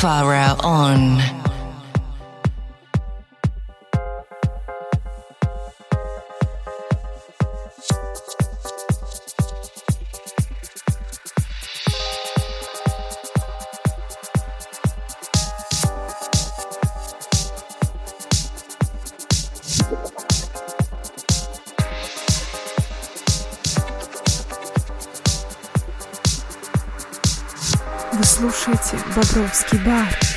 Farah on. Бобровский бар.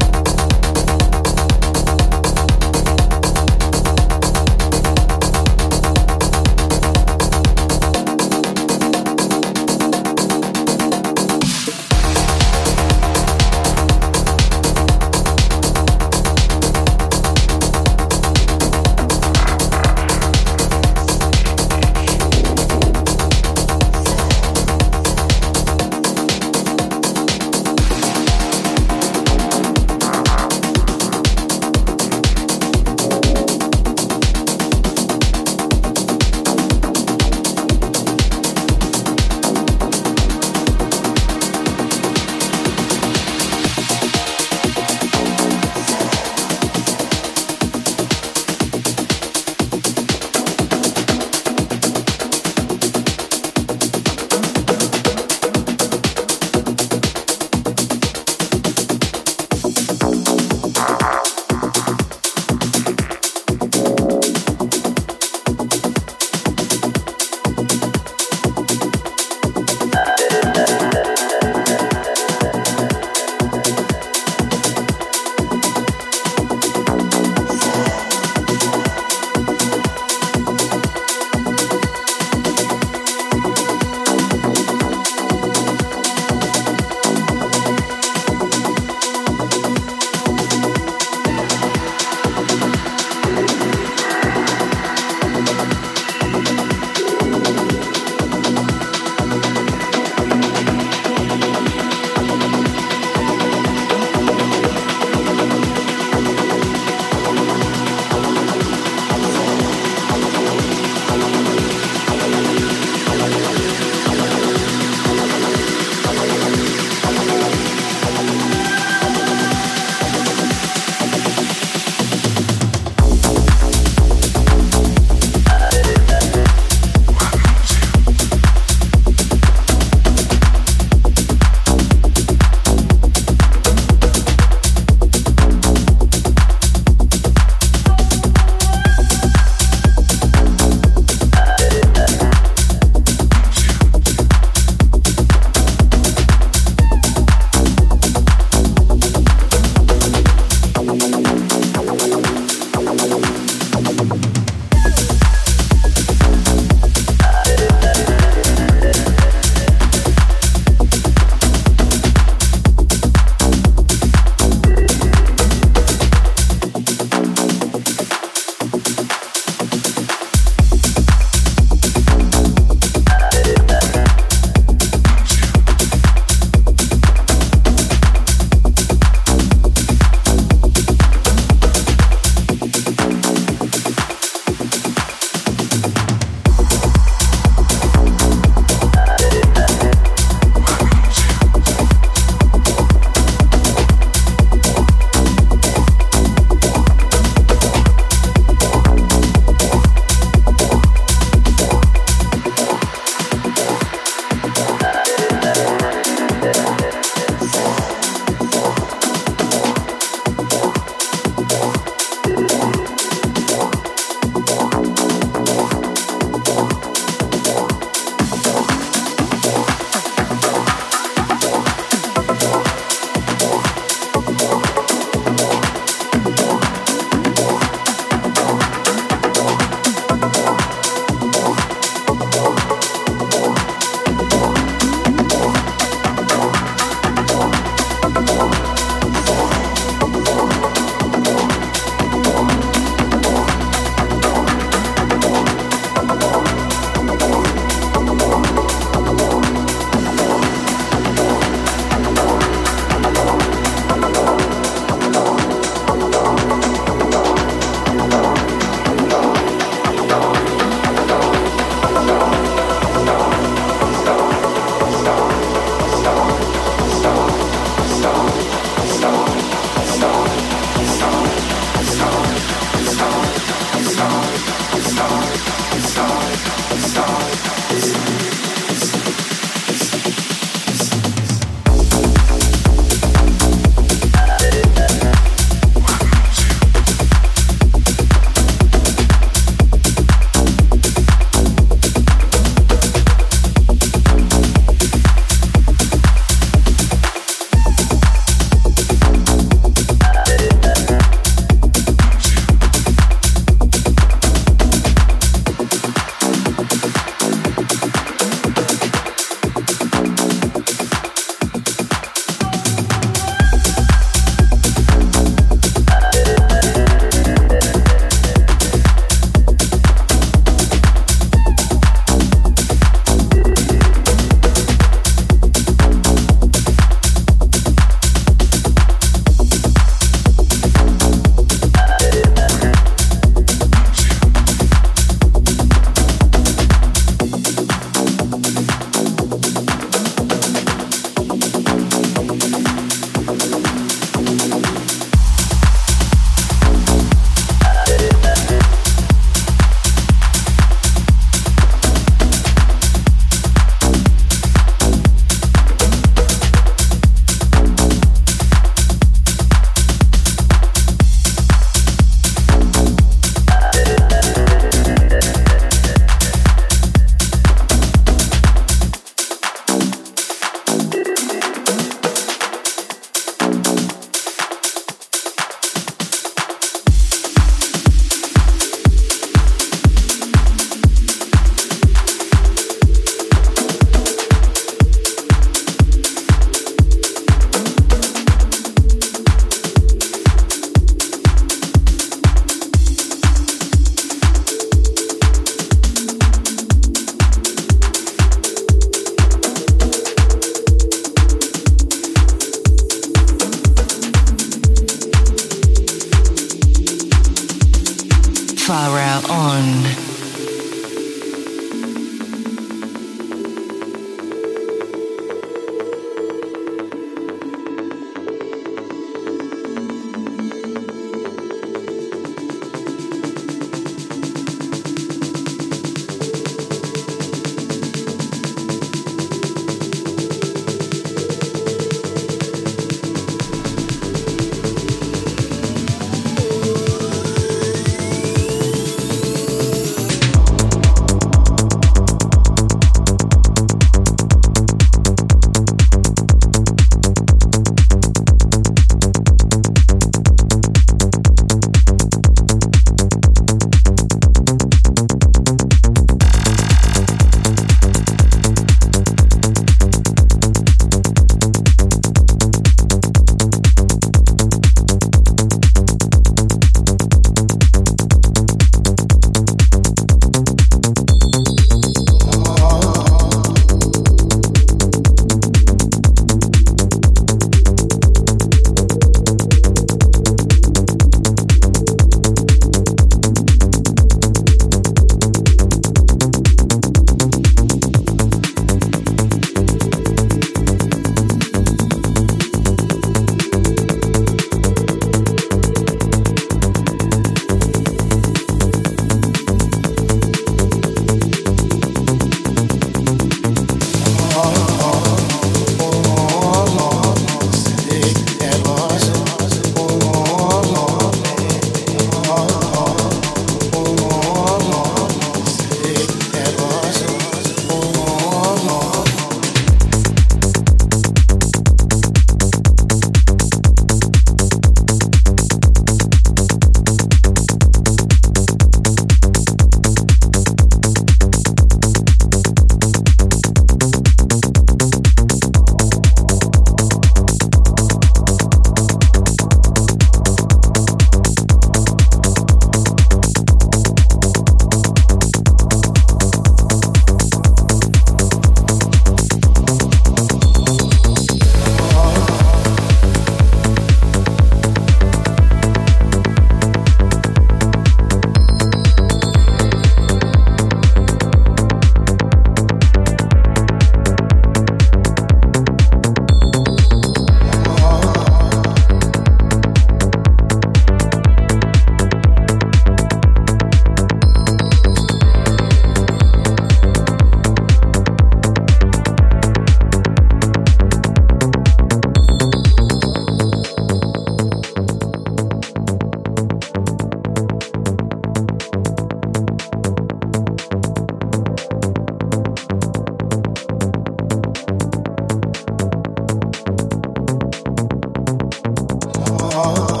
heart.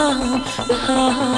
सा रहा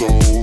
so